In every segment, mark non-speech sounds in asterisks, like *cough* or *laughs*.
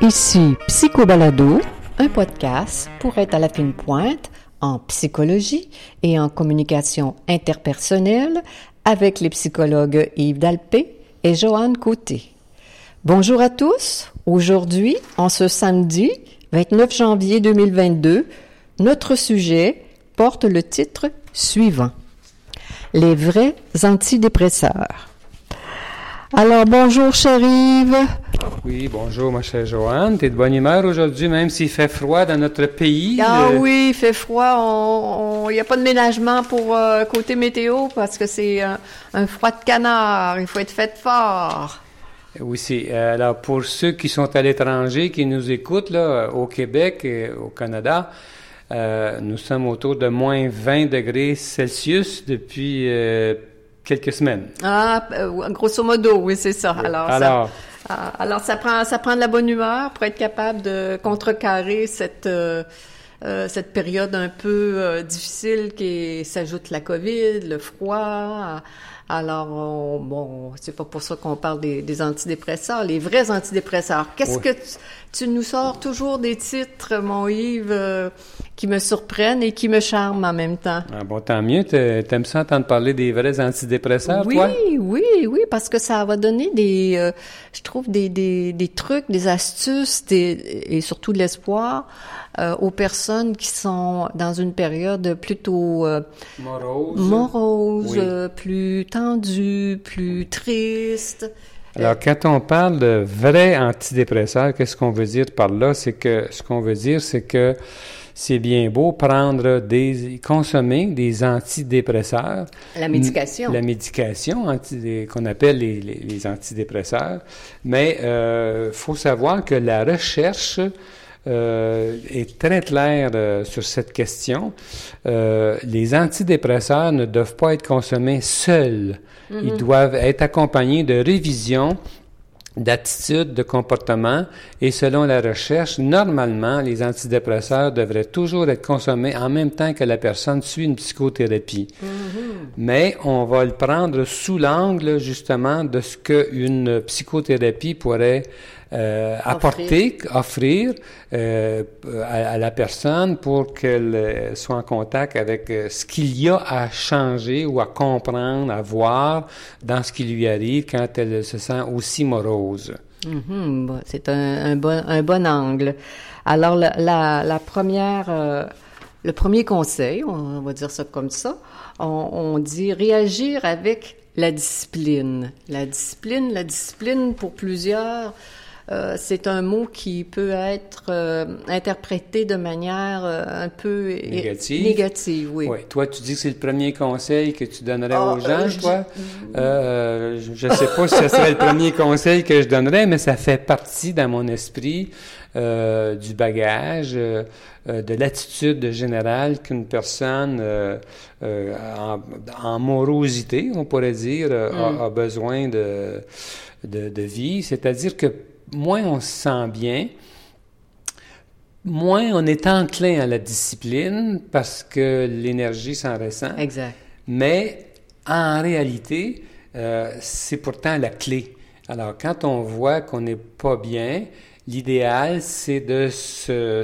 Ici Psychobalado, un podcast pour être à la fine pointe en psychologie et en communication interpersonnelle avec les psychologues Yves Dalpé et Joanne Côté. Bonjour à tous. Aujourd'hui, en ce samedi 29 janvier 2022, notre sujet porte le titre suivant. Les vrais antidépresseurs. Alors, bonjour, chérive. Oui, bonjour, ma chère Joanne. T'es de bonne humeur aujourd'hui, même s'il fait froid dans notre pays. Ah Euh, oui, il fait froid. Il n'y a pas de ménagement pour euh, côté météo parce que c'est un, un froid de canard. Il faut être fait fort. Oui, c'est. euh, alors, pour ceux qui sont à l'étranger, qui nous écoutent, là, au Québec et au Canada, euh, nous sommes autour de moins 20 degrés Celsius depuis euh, quelques semaines. Ah, euh, grosso modo, oui, c'est ça. Alors, Ah, alors, ça prend, ça prend de la bonne humeur pour être capable de contrecarrer cette, euh, euh, cette période un peu euh, difficile qui s'ajoute la COVID, le froid. Alors, on- bon, c'est pas pour ça qu'on parle des, des antidépresseurs, les vrais antidépresseurs. Qu'est-ce Oui. que tu, tu nous sors toujours des titres, mon Yves, euh, qui me surprennent et qui me charment en même temps? ah, bon, tant mieux. T'a- T'aimes ça entendre parler des vrais antidépresseurs, Oui, toi? oui, oui, parce que ça va donner des, euh, je trouve des, des, des trucs, des astuces, des, et surtout de l'espoir euh, aux personnes qui sont dans une période plutôt euh, Morose. morose, Oui. plus tendue, plus triste. Alors, quand on parle de vrais antidépresseurs, qu'est-ce qu'on veut dire par là? C'est que ce qu'on veut dire, c'est que c'est bien beau prendre des, consommer des antidépresseurs. La médication. La médication qu'on appelle les, les- les antidépresseurs. Mais il faut savoir que la recherche euh, est très claire euh, sur cette question. Euh, les antidépresseurs ne doivent pas être consommés seuls. Ils doivent être accompagnés de révisions d'attitude, de comportement, et selon la recherche, normalement, les antidépresseurs devraient toujours être consommés en même temps que la personne suit une psychothérapie. Mais on va le prendre sous l'angle, justement, de ce qu'une psychothérapie pourrait euh, apporter, offrir euh, à, à la personne pour qu'elle euh, soit en contact avec ce qu'il y a à changer ou à comprendre, à voir dans ce qui lui arrive quand elle se sent aussi morose. Mhm, bon, c'est un, un bon, un bon angle. Alors, la, la, la première, euh, le premier conseil, on va dire ça comme ça, on, on dit réagir avec la discipline. La discipline, la discipline pour plusieurs, euh, c'est un mot qui peut être euh, interprété de manière euh, un peu Négative. négative, oui. Toi, tu dis que c'est le premier conseil que tu donnerais Ah, aux gens, je toi? Je ne sais pas si ce serait le premier *laughs* conseil que je donnerais, mais ça fait partie dans mon esprit du bagage, de l'attitude générale qu'une personne en, en morosité, on pourrait dire, a, a besoin de, de, de vie. C'est-à-dire que moins on se sent bien, moins on est enclin à la discipline parce que l'énergie s'en ressent. Exact. Mais en réalité, euh, c'est pourtant la clé. Alors, quand on voit qu'on n'est pas bien, l'idéal, c'est de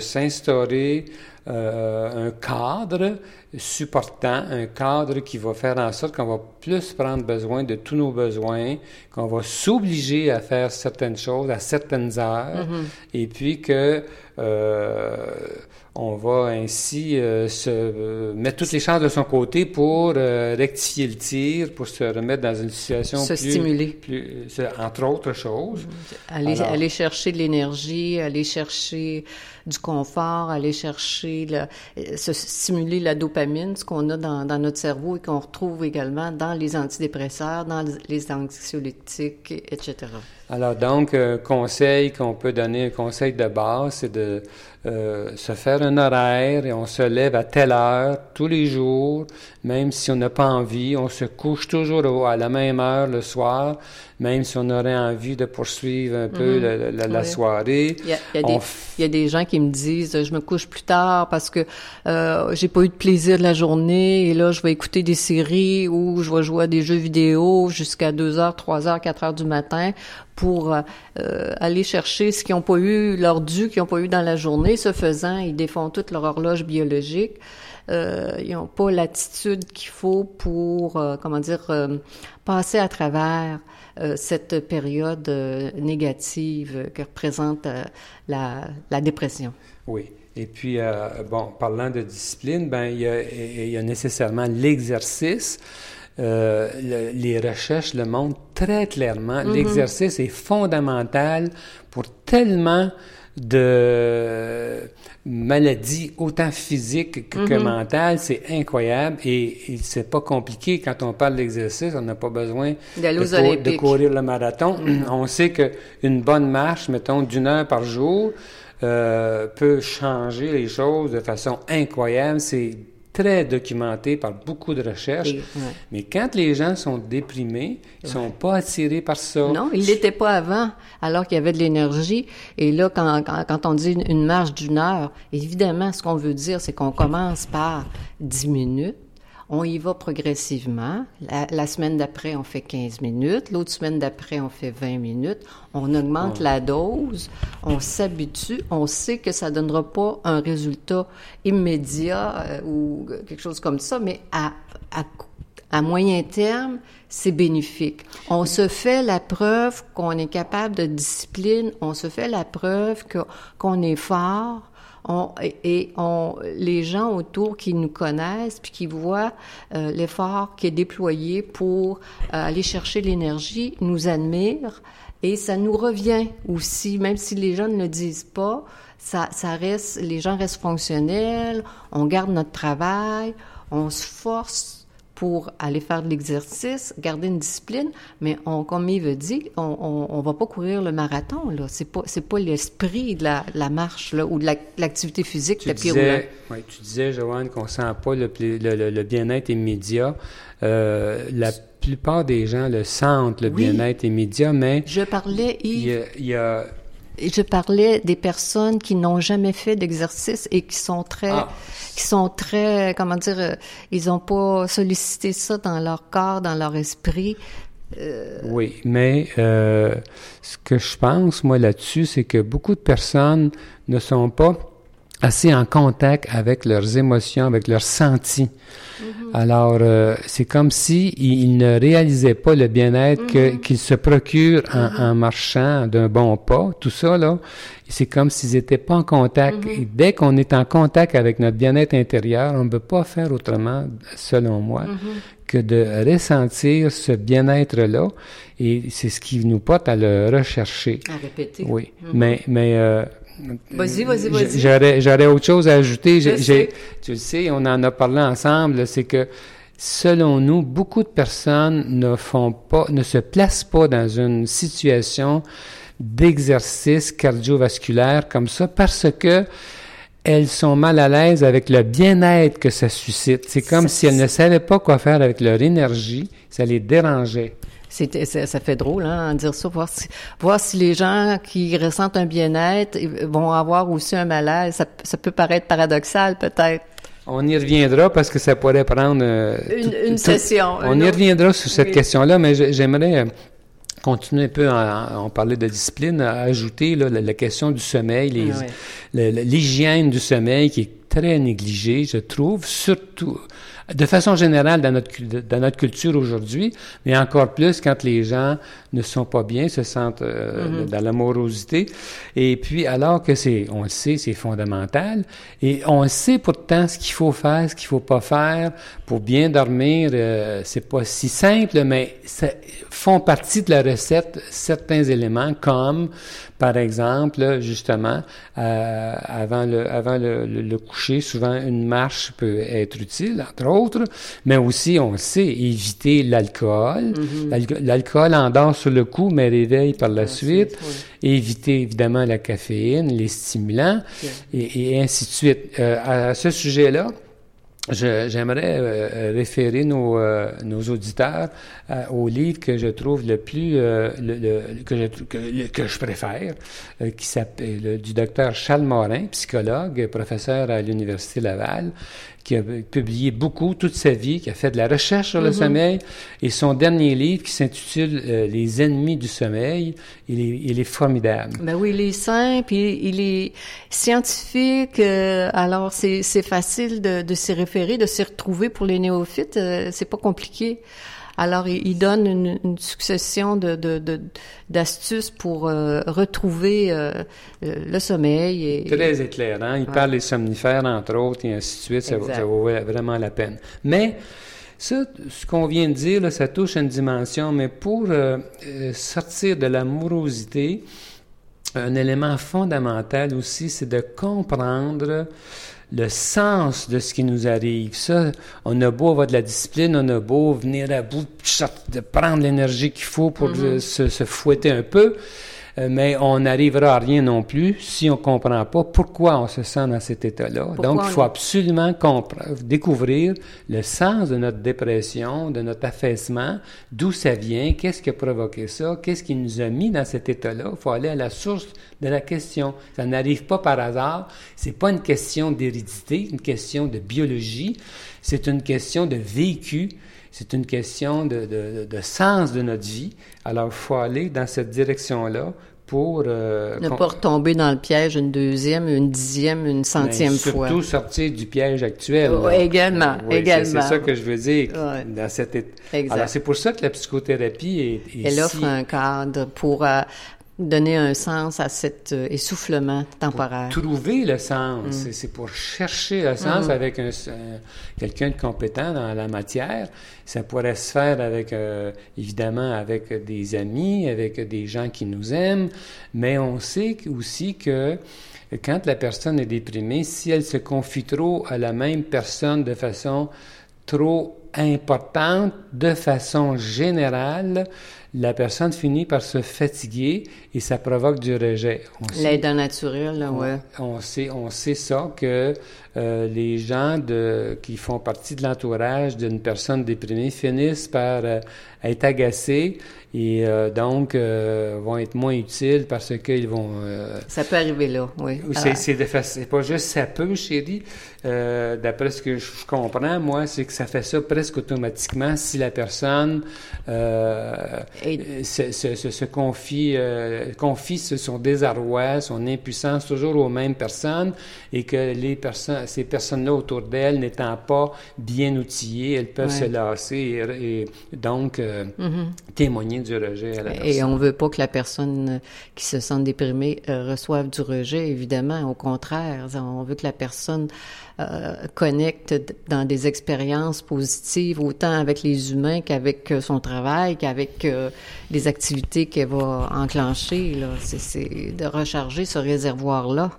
s'instaurer euh, un cadre supportant, un cadre qui va faire en sorte qu'on va plus prendre besoin de tous nos besoins, qu'on va s'obliger à faire certaines choses à certaines heures, et puis que euh, on va ainsi euh, se euh, mettre toutes les chances de son côté pour euh, rectifier le tir, pour se remettre dans une situation Se plus, stimuler. plus- entre autres choses. Aller, Alors- aller chercher de l'énergie, aller chercher du confort, aller chercher, la- se stimuler la dopamine, ce qu'on a dans, dans notre cerveau et qu'on retrouve également dans les antidépresseurs, dans les anxiolytiques, etc. Alors donc, un conseil qu'on peut donner, un conseil de base, c'est de euh, se faire un horaire et on se lève à telle heure tous les jours, même si on n'a pas envie. On se couche toujours à la même heure le soir, même si on aurait envie de poursuivre un peu la, la- la Oui. soirée. Il y, a, il y a On des, f- il y a des gens qui me disent je me couche plus tard parce que euh, j'ai pas eu de plaisir de la journée et là je vais écouter des séries ou je vais jouer à des jeux vidéo jusqu'à 2 heures, 3 heures, 4 heures du matin pour euh, aller chercher ce qu'ils n'ont pas eu, leur dû qu'ils n'ont pas eu dans la journée. Ce faisant, ils défont toute leur horloge biologique. Euh, ils n'ont pas l'attitude qu'il faut pour, euh, comment dire, euh, passer à travers cette période négative que représente la, la dépression. Oui. Et puis, euh, bon, parlant de discipline, ben, il y a, il y a nécessairement l'exercice. Euh, le- les recherches le montrent très clairement. L'exercice est fondamental pour tellement de maladies, autant physiques que, que mentales. C'est incroyable et, et c'est pas compliqué. Quand on parle d'exercice, on n'a pas besoin de, courir le marathon. *clears throat* On sait qu'une bonne marche, mettons, d'une heure par jour, euh, peut changer les choses de façon incroyable. C'est très documenté par beaucoup de recherches. Et- ouais. Mais quand les gens sont déprimés, ils sont pas attirés par ça. Non, il l'était pas avant, alors qu'il y avait de l'énergie. Et là, quand, quand, quand on dit une, une marche d'une heure, évidemment, ce qu'on veut dire, c'est qu'on commence par 10 minutes. On y va progressivement. La, la semaine d'après, on fait 15 minutes. L'autre semaine d'après, on fait 20 minutes. On augmente la dose. On s'habitue. On sait que ça donnera pas un résultat immédiat euh, ou quelque chose comme ça, mais à, à à moyen terme, c'est bénéfique. On se fait la preuve qu'on est capable de discipline, on se fait la preuve qu'on est fort. Et les gens autour qui nous connaissent puis qui voient euh, l'effort qui est déployé pour euh, aller chercher l'énergie nous admirent. Et ça nous revient aussi, même si les gens ne le disent pas, ça reste, les gens restent fonctionnels, on garde notre travail, on se force pour aller faire de l'exercice, garder une discipline, mais on, comme Yves dit, on, on, on va pas courir le marathon, là. C'est pas, c'est pas l'esprit de la, la marche, là, ou de la- l'activité physique, Tu roulant. disais, ouais, tu disais, Joanne, qu'on sent pas le, le- le- le bien-être immédiat. Euh, la plupart des gens le sentent, le Oui. bien-être immédiat, mais Je parlais, il y Yves, a, il y a- je parlais des personnes qui n'ont jamais fait d'exercice et qui sont très, Ah. qui sont très, comment dire, euh, ils n'ont pas sollicité ça dans leur corps, dans leur esprit. Oui, mais euh, ce que je pense, moi, là-dessus, c'est que beaucoup de personnes ne sont pas assez en contact avec leurs émotions, avec leurs sentis. Alors, euh, c'est comme si ils, ne réalisaient pas le bien-être que- qu'ils se procurent en, en marchant d'un bon pas. Tout ça, là, c'est comme s'ils n'étaient pas en contact. Et dès qu'on est en contact avec notre bien-être intérieur, on ne peut pas faire autrement, selon moi, que de ressentir ce bien-être-là. Et c'est ce qui nous porte à le rechercher. À répéter. Oui, mais, mais euh, Vas-y, vas-y, vas-y. J'aurais, j'aurais autre chose à ajouter. Je sais. tu le sais, on en a parlé ensemble. C'est que selon nous, beaucoup de personnes ne font pas, ne se placent pas dans une situation d'exercice cardiovasculaire comme ça parce que elles sont mal à l'aise avec le bien-être que ça suscite. C'est comme Ça- si elles ne savaient pas quoi faire avec leur énergie. Ça les dérangeait. Ça, ça fait drôle, hein, dire ça, voir si, voir si les gens qui ressentent un bien-être euh, vont avoir aussi un malaise. Ça, ça peut paraître paradoxal, peut-être. On y reviendra parce que ça pourrait prendre euh, Une, tout- une tout- session. On y autre- reviendra sur cette Oui. question-là, mais j'ai- j'aimerais euh, continuer un peu, à, on parlait de discipline, à ajouter là, la, la question du sommeil, les- Ah ouais. l'hygiène du sommeil qui est très négligée, je trouve, surtout de façon générale dans notre, dans notre culture aujourd'hui, mais encore plus quand les gens ne sont pas bien, se sentent euh, Mm-hmm. dans l'amorosité. Et puis, alors que c'est, on le sait, c'est fondamental, et on sait pourtant ce qu'il faut faire, ce qu'il faut pas faire pour bien dormir. euh, c'est pas si simple, mais ça font partie de la recette certains éléments comme Par exemple, justement, euh, avant, le, avant le, le, coucher, souvent une marche peut être utile, entre autres, mais aussi, on sait, éviter l'alcool. Mm-hmm. L'alcool endort sur le coup, mais réveille par la suite. Éviter évidemment la caféine, les stimulants, et, et, ainsi de suite. Euh, à ce sujet-là, J'aimerais euh, référer nos, euh, nos auditeurs euh, au livre que je trouve le plus le, que, je, que, que, je préfère, qui s'appelle du docteur Charles Morin, psychologue, professeur à l'université Laval, qui a publié beaucoup toute sa vie, qui a fait de la recherche sur le mm-hmm. sommeil, et son dernier livre qui s'intitule euh, Les ennemis du sommeil, il est, il est formidable. Ben oui, il est simple, il, il est scientifique, euh, alors c'est facile de, de s'y référer, de s'y retrouver pour les néophytes, euh, c'est pas compliqué. Alors, il, donne une, une succession de, d'astuces pour euh, retrouver euh, le sommeil. Et, Très éclairant. Il parle des somnifères, entre autres, et ainsi de suite. Ça, vaut vraiment la peine. Mais, ça, ce qu'on vient de dire, là, ça touche à une dimension, mais pour euh, sortir de l'amorosité, un élément fondamental aussi, c'est de comprendre le sens de ce qui nous arrive. Ça, on a beau avoir de la discipline, on a beau venir à bout de prendre l'énergie qu'il faut pour mm-hmm. se, se, fouetter un peu. Euh, mais on n'arrivera à rien non plus si on ne comprend pas pourquoi on se sent dans cet état-là. Donc, il faut absolument découvrir le sens de notre dépression, de notre affaissement, d'où ça vient, qu'est-ce qui a provoqué ça, qu'est-ce qui nous a mis dans cet état-là. Il faut aller à la source de la question. Ça n'arrive pas par hasard. C'est pas une question d'hérédité, une question de biologie. C'est une question de vécu. C'est une question de, de, de, sens de notre vie. Alors, il faut aller dans cette direction-là pour... Euh, ne pas retomber dans le piège une deuxième, une dixième, une centième fois. Surtout sortir du piège actuel. également, également. C'est ça que je veux dire. Dans cette... Alors, c'est pour ça que la psychothérapie est... Elle offre un cadre pour euh, donner un sens à cet euh, essoufflement temporaire. trouver le sens, mm. c'est pour chercher le sens mm. avec un, quelqu'un de compétent dans la matière. Ça pourrait se faire avec, euh, évidemment, avec des amis, avec des gens qui nous aiment, mais on sait aussi que quand la personne est déprimée, si elle se confie trop à la même personne de façon trop importante, de façon générale, la personne finit par se fatiguer et ça provoque du rejet. L'aide naturelle, là, ouais. On, sait, on sait ça que euh, les gens de, qui font partie de l'entourage d'une personne déprimée finissent par euh, être agacés et euh, donc vont être moins utiles parce qu'ils vont. Ça peut arriver là, oui. C'est pas juste ça peut, chérie. D'après ce que je comprends, moi, c'est que ça fait ça presque automatiquement si la personne se, se, se, confie, confie son désarroi, son impuissance toujours aux mêmes personnes et que les personnes, ces personnes-là autour d'elle n'étant pas bien outillées, elles peuvent se lasser et, donc mm-hmm. témoigner du rejet à la Et on veut pas que la personne qui se sent déprimée euh, reçoive du rejet, évidemment. Au contraire, on veut que la personne euh, connecte dans des expériences positives, autant avec les humains qu'avec euh, son travail, qu'avec les activités qu'elle va enclencher. C'est, de recharger ce réservoir-là.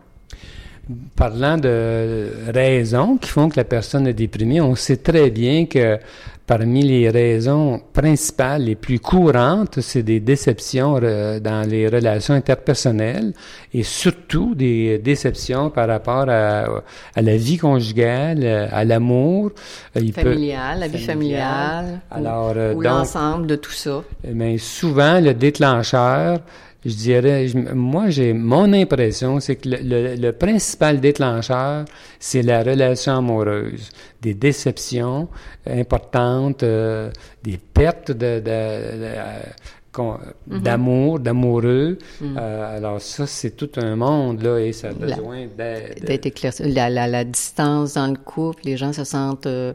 Parlant de raisons qui font que la personne est déprimée, on sait très bien que Parmi les raisons principales, les plus courantes, c'est des déceptions euh, dans les relations interpersonnelles et surtout des déceptions par rapport à, la vie conjugale, à l'amour. Familial, la vie familiale. Alors, euh, ou, l'ensemble de tout ça. Mais souvent, le déclencheur, je dirais, moi, j'ai mon impression, c'est que le, principal déclencheur, c'est la relation amoureuse, des déceptions importantes, euh, des pertes de, euh, mm-hmm. d'amour, d'amoureux. Mm. Euh, alors ça, c'est tout un monde, là, et ça a besoin d'être... éclairci. La, la, la, distance dans le couple, les gens se sentent euh,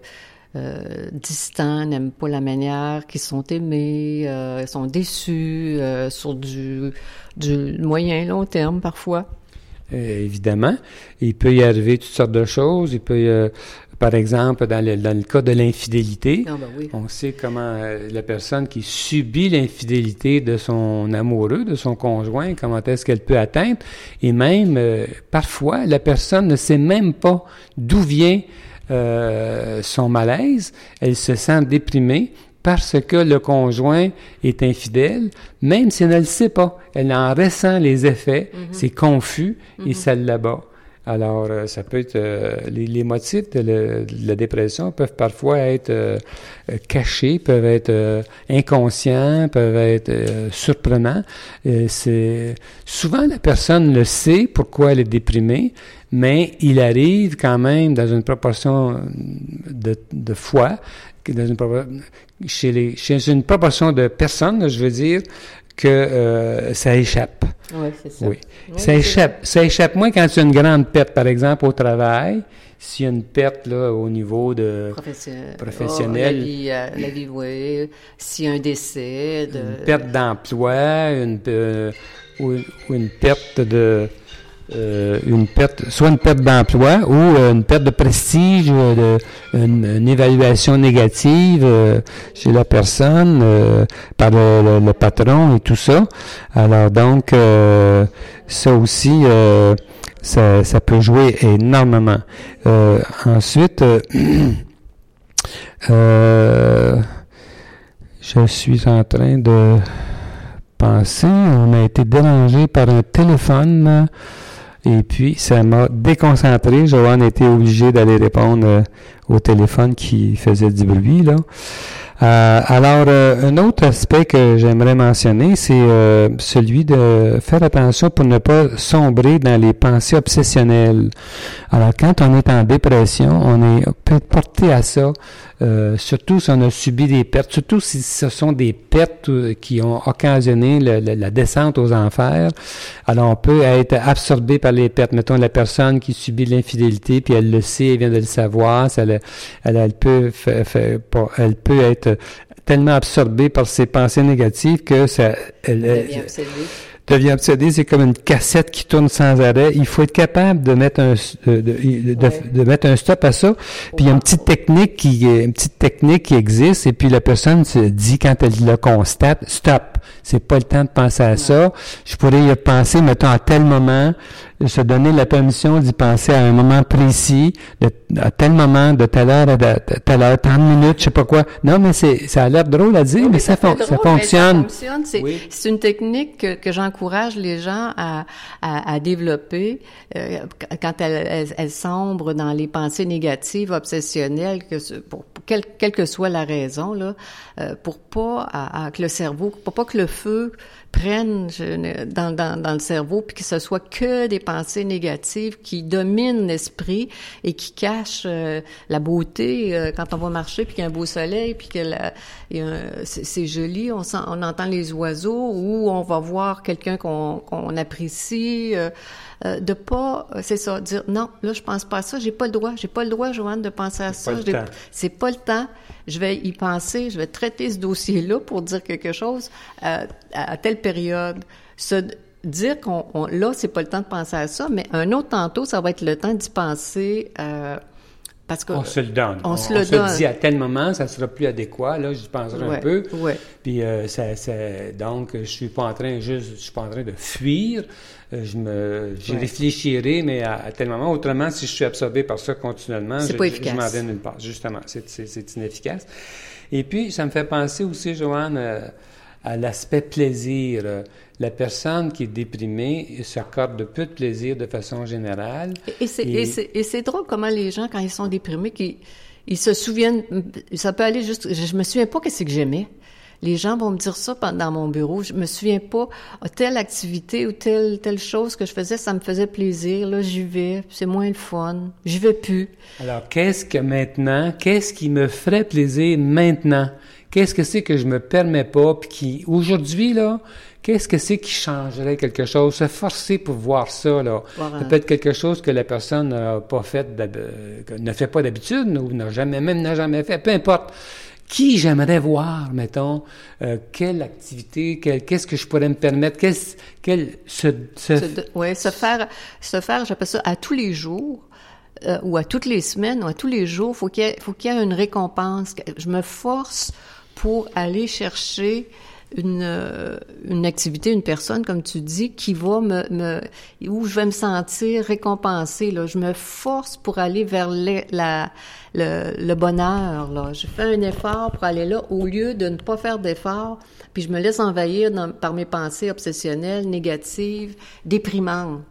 distants, n'aiment pas la manière qu'ils sont aimés, euh, sont déçus euh, sur du, du moyen long terme parfois. évidemment, il peut y arriver toutes sortes de choses. Il peut Par exemple, dans le, dans le cas de l'infidélité, Ah, ben oui. on sait comment euh, la personne qui subit l'infidélité de son amoureux, de son conjoint, comment est-ce qu'elle peut atteindre. Et même, euh, parfois, la personne ne sait même pas d'où vient euh, son malaise. Elle se sent déprimée parce que le conjoint est infidèle, même si elle ne le sait pas. Elle en ressent les effets, c'est confus et ça l'abat. Alors, euh, ça peut être euh, les, les motifs de, le- de la dépression peuvent parfois être euh, cachés, peuvent être inconscients, peuvent être surprenants. C'est souvent la personne le sait pourquoi elle est déprimée, mais il arrive quand même dans une proportion de, de fois, dans une chez, les, chez une proportion de personnes, je veux dire, que euh, ça échappe. Oui, c'est ça. Oui. Oui, ça échappe. Ça échappe moins quand tu as une grande perte, par exemple, au travail. S'il y a une perte là, au niveau de Professionnel. Professionnel. la vie, euh, la vie, oui. S'il y a un décès, de... une perte d'emploi, une, euh, ou, ou une perte de euh, une perte, soit une perte d'emploi ou euh, une perte de prestige, euh, une, évaluation négative euh, chez la personne par le, patron et tout ça. Alors donc, ça aussi, ça, ça peut jouer énormément. Ensuite, *clears throat* je suis en train de penser, on a été dérangé par un téléphone et puis ça m'a déconcentré. Joanne était obligé d'aller répondre euh, au téléphone qui faisait du bruit là. Euh, alors, euh, un autre aspect que j'aimerais mentionner, c'est euh, celui de faire attention pour ne pas sombrer dans les pensées obsessionnelles. Alors, quand on est en dépression, on est peut être porté à ça, surtout si on a subi des pertes, surtout si ce sont des pertes qui ont occasionné la descente aux enfers. Alors, on peut être absorbé par les pertes. Mettons la personne qui subit l'infidélité, puis elle le sait, elle vient de le savoir, ça le- elle, elle peut, pas- elle peut être tellement absorbée par ses pensées négatives que ça, elle, devient elle- devient obsédé, c'est comme une cassette qui tourne sans arrêt. Il faut être capable de mettre un de, de, Ouais. de mettre un stop à ça. Puis il y a une petite technique qui une petite technique qui existe et puis la personne se dit quand elle le constate, stop. C'est pas le temps de penser à ça. Je pourrais y penser, mettons, à tel moment, se donner la permission d'y penser à un moment précis, de, à tel moment, de telle heure à de- de telle heure, 30 minutes, je sais pas quoi. Non, mais c'est, ça a l'air drôle à dire, mais ça, fait fon- drôle, ça mais fonctionne. Ça fonctionne. C'est, Oui. c'est une technique que, que j'encourage les gens à, à, à développer euh, quand elles, elles, elles sombrent dans les pensées négatives, obsessionnelles, que ce- pour, pour quelle, quelle que soit la raison, là, euh, pour pas à, à que le cerveau, pour pas que le feu prenne je- dans, dans, dans le cerveau, puis que ce soit que des pensées négatives qui dominent l'esprit et qui cachent euh, la beauté euh, quand on va marcher, puis qu'il y a un beau soleil, puis que c'est joli, on, sent, on entend les oiseaux, ou on va voir quelqu'un qu'on qu'on apprécie. euh, euh, de pas, c'est ça, dire non, là je pense pas à ça, j'ai pas le droit, j'ai pas le droit, Joanne, de penser à ça. c'est pas le temps. Je vais y penser, je vais traiter ce dossier-là pour dire quelque chose euh, à, à telle période. Se dire qu'on on- là, c'est pas le temps de penser à ça, mais un autre tantôt, ça va être le temps d'y penser euh, parce que On se le donne. On se le donne. dit à tel moment, ça sera plus adéquat. Là, j'y penserai un Ouais, peu. ouais. Puis euh, ça, ça- donc, je suis pas en train juste, je suis pas en train de fuir. Euh, Je me, j'y Ouais. réfléchirai, mais à, à tel moment. Autrement, si je suis absorbé par ça continuellement, C'est je, pas je- m'en vais nulle part. Justement, c'est, c'est, c'est inefficace. Et puis, ça me fait penser aussi, Joanne, euh, à l'aspect plaisir. Euh, La personne qui est déprimée s'accorde de peu de plaisir de façon générale. Et c'est, Et- et c'est, et c'est drôle comment les gens, quand ils sont déprimés, qu'ils, ils se souviennent, ça peut aller juste, je, je me souviens pas qu'est-ce que j'aimais. Les gens vont me dire ça pendant dans mon bureau. Je me souviens pas ah, telle activité ou telle telle chose que je faisais, ça me faisait plaisir. Là, j'y vais, c'est moins le fun. J'y vais plus. Alors, qu'est-ce que maintenant, qu'est-ce qui me ferait plaisir maintenant? Qu'est-ce que c'est que je me permets pas, puis qui, aujourd'hui, là, qu'est-ce que c'est qui changerait quelque chose? Se forcer pour voir ça, là. Ça peut être quelque chose que la personne n'a pas fait, ne fait pas d'habitude, ou n'a jamais, même n'a jamais fait, peu importe. Qui j'aimerais voir, mettons, euh, quelle activité, quel- qu'est-ce que je pourrais me permettre, qu'est-ce, quel, se, se- Se, se faire, se faire, j'appelle ça à tous les jours, euh, ou à toutes les semaines ou à tous les jours, faut qu'il faut qu'il y ait une récompense. Je me force pour aller chercher une, euh, une activité, une personne, comme tu dis, qui va me, me où je vais me sentir récompensée. Là. Je me force pour aller vers la, le, le, bonheur. Là. Je fais un effort pour aller là au lieu de ne pas faire d'effort, puis je me laisse envahir par mes pensées obsessionnelles, négatives, déprimantes.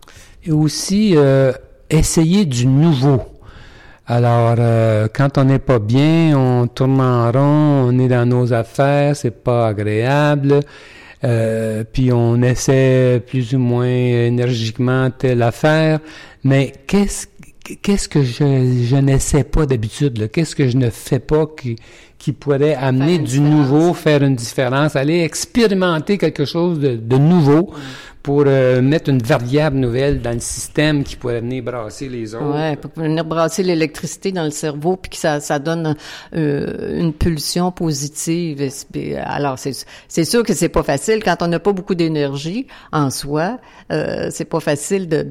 Et aussi, euh, essayer du nouveau. Alors, euh, quand on n'est pas bien, on tourne en rond, on est dans nos affaires, c'est pas agréable. Euh, puis on essaie plus ou moins énergiquement telle affaire. Mais qu'est-ce qu'est-ce que je, je n'essaie pas d'habitude? Qu'est-ce que je ne fais pas qui, qui pourrait amener du nouveau, faire une différence, aller expérimenter quelque chose de, de nouveau pour euh, mettre une variable nouvelle dans le système qui pourrait venir brasser les autres. Ouais, pour venir brasser l'électricité dans le cerveau puis que ça, ça donne euh, une pulsion positive. Alors c'est c'est sûr que c'est pas facile quand on n'a pas beaucoup d'énergie en soi. Euh, c'est pas facile de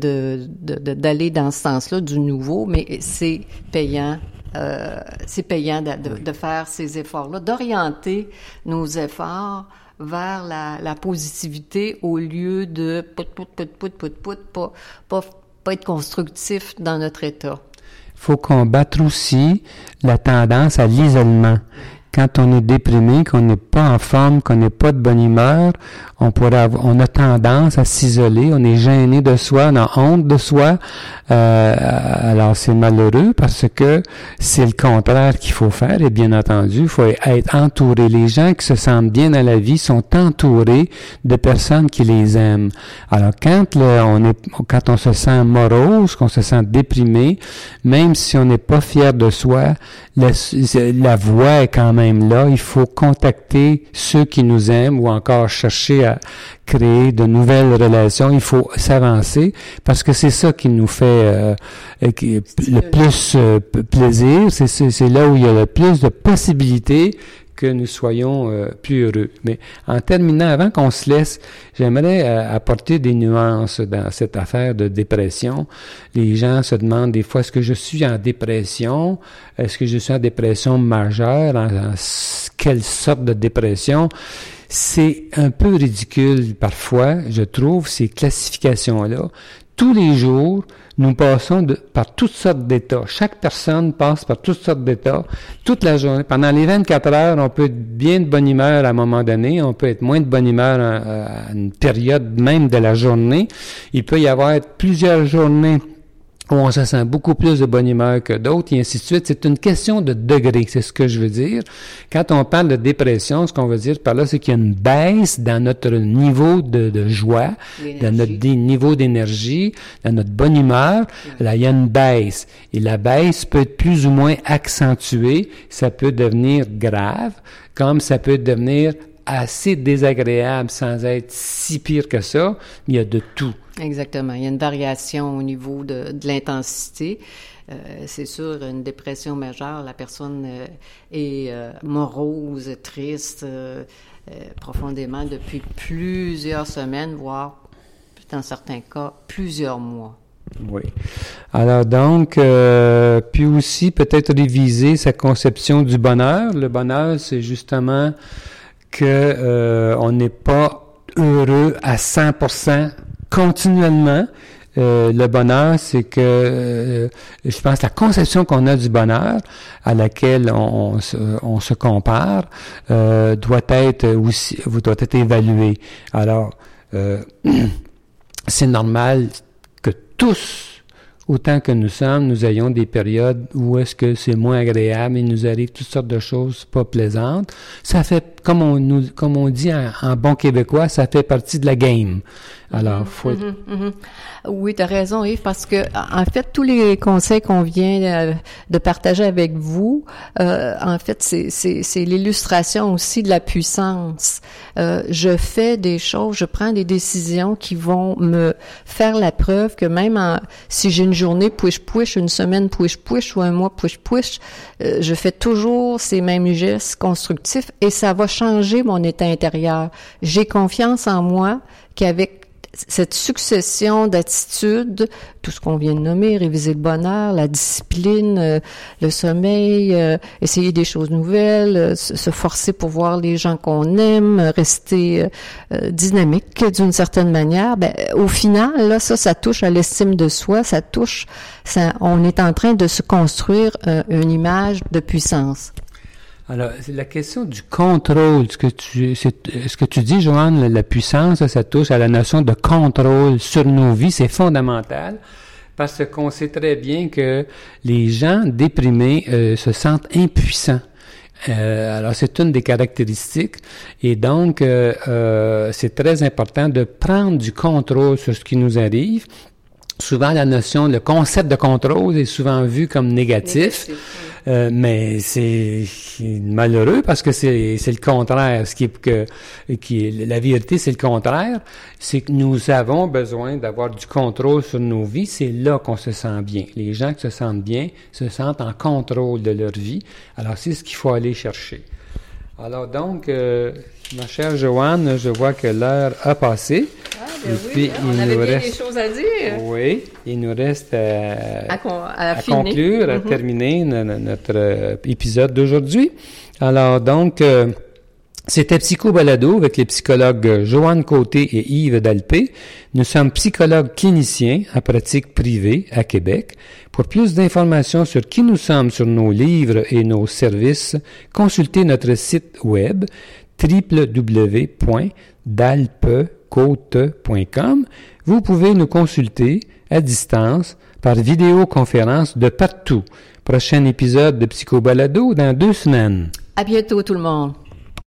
d'aller de, dans ce sens-là du nouveau, mais c'est payant euh, c'est payant de, de, de, faire ces efforts-là, d'orienter nos efforts vers la, la, positivité au lieu de put, put, put, put, put, put, pas, pas, pas être constructif dans notre état. Il faut combattre aussi la tendance à l'isolement quand on est déprimé, qu'on n'est pas en forme, qu'on n'est pas de bonne humeur, on pourrait avoir, on a tendance à s'isoler, on est gêné de soi, on a honte de soi. Euh, alors c'est malheureux parce que c'est le contraire qu'il faut faire et bien entendu, il faut être entouré. Les gens qui se sentent bien dans la vie sont entourés de personnes qui les aiment. Alors quand on est, quand on se sent morose, qu'on se sent déprimé, même si on n'est pas fier de soi, la, la voix est quand même là, il faut contacter ceux qui nous aiment ou encore chercher à créer de nouvelles relations. Il faut s'avancer parce que c'est ça qui nous fait euh, le plus euh, plaisir. C'est là où il y a le plus de possibilités que nous soyons euh, plus heureux. Mais en terminant, avant qu'on se laisse, j'aimerais euh, apporter des nuances dans cette affaire de dépression. Les gens se demandent des fois, est-ce que je suis en dépression? Est-ce que je suis en dépression majeure? Quelle sorte de dépression? C'est un peu ridicule parfois, je trouve, ces classifications-là. Tous les jours, nous passons par toutes sortes d'états. Chaque personne passe par toutes sortes d'états toute la journée. Pendant les 24 heures, on peut être bien de bonne humeur à un moment donné, on peut être moins de bonne humeur à une période même de la journée. Il peut y avoir plusieurs journées où on se sent beaucoup plus de bonne humeur que d'autres, et ainsi de suite. C'est une question de degré, c'est ce que je veux dire. Quand on parle de dépression, ce qu'on veut dire par là, c'est qu'il y a une baisse dans notre niveau de, de joie, dans notre niveau d'énergie, dans notre bonne humeur. Là, il y a une baisse. Et la baisse peut être plus ou moins accentuée. Ça peut devenir grave, comme ça peut devenir assez désagréable sans être si pire que ça. Il y a de tout. Exactement. Il y a une variation au niveau de, l'intensité. Euh, c'est sûr, une dépression majeure, la personne euh, est euh, morose, triste, profondément depuis plusieurs semaines, voire, dans certains cas, plusieurs mois. Oui. Alors donc, puis aussi peut-être réviser sa conception du bonheur. Le bonheur, c'est justement que on n'est pas heureux à 100% continuellement. Euh, le bonheur, c'est que euh, je pense la conception qu'on a du bonheur, à laquelle on, se, compare, euh, doit être aussi doit être évaluée. Alors, *clears throat* c'est normal que tous autant que nous sommes, nous ayons des périodes où est-ce que c'est moins agréable et nous arrive toutes sortes de choses pas plaisantes. Ça fait, comme on nous, comme on dit en bon québécois, ça fait partie de la game. Alors, faut... Mm -hmm, Oui, tu as raison, Yves, parce que en fait, tous les conseils qu'on vient euh, de partager avec vous, euh, en fait, c'est l'illustration aussi de la puissance. Euh, je fais des choses, je prends des décisions qui vont me faire la preuve que même si j'ai une journée push-push, une semaine push-push ou un mois push-push, euh, je fais toujours ces mêmes gestes constructifs et ça va changer mon état intérieur. J'ai confiance en moi qu'avec cette succession d'attitudes, tout ce qu'on vient de nommer, réviser le bonheur, la discipline, euh, le sommeil, euh, essayer des choses nouvelles, euh, se forcer pour voir les gens qu'on aime, rester dynamique d'une certaine manière, ben, au final, là, ça, ça touche à l'estime de soi, ça touche, on est en train de se construire une image de puissance. Alors, la question du contrôle. Ce que tu, ce que tu dis, Joanne, la puissance, ça touche à la notion de contrôle sur nos vies. C'est fondamental parce qu'on sait très bien que les gens déprimés euh, se sentent impuissants. Euh, alors, c'est une des caractéristiques. Et donc, euh, c'est très important de prendre du contrôle sur ce qui nous arrive souvent la notion, le concept de contrôle est souvent vu comme négatif, euh, mais c'est malheureux parce que c'est le contraire. Ce qui est que qui la vérité, c'est le contraire. C'est que nous avons besoin d'avoir du contrôle sur nos vies. C'est là qu'on se sent bien. Les gens qui se sentent bien se sentent en contrôle de leur vie. Alors c'est ce qu'il faut aller chercher. Alors donc, euh, ma chère Joanne, je vois que l'heure a passé. Ah, ben oui, hein, on avait bien des choses à dire. Oui, il nous reste à, conclure, à mm-hmm. terminer notre euh, épisode d'aujourd'hui. Alors donc, euh, c'était Psycho Balado avec les psychologues Joanne Côté et Yves Dalpé. Nous sommes psychologues cliniciens en pratique privée à Québec. Pour plus d'informations sur qui nous sommes sur nos livres et nos services, consultez notre site web www.dalpecote.com. Vous pouvez nous consulter à distance par vidéoconférence de partout. Prochain épisode de Psycho Balado dans deux semaines. À bientôt tout le monde.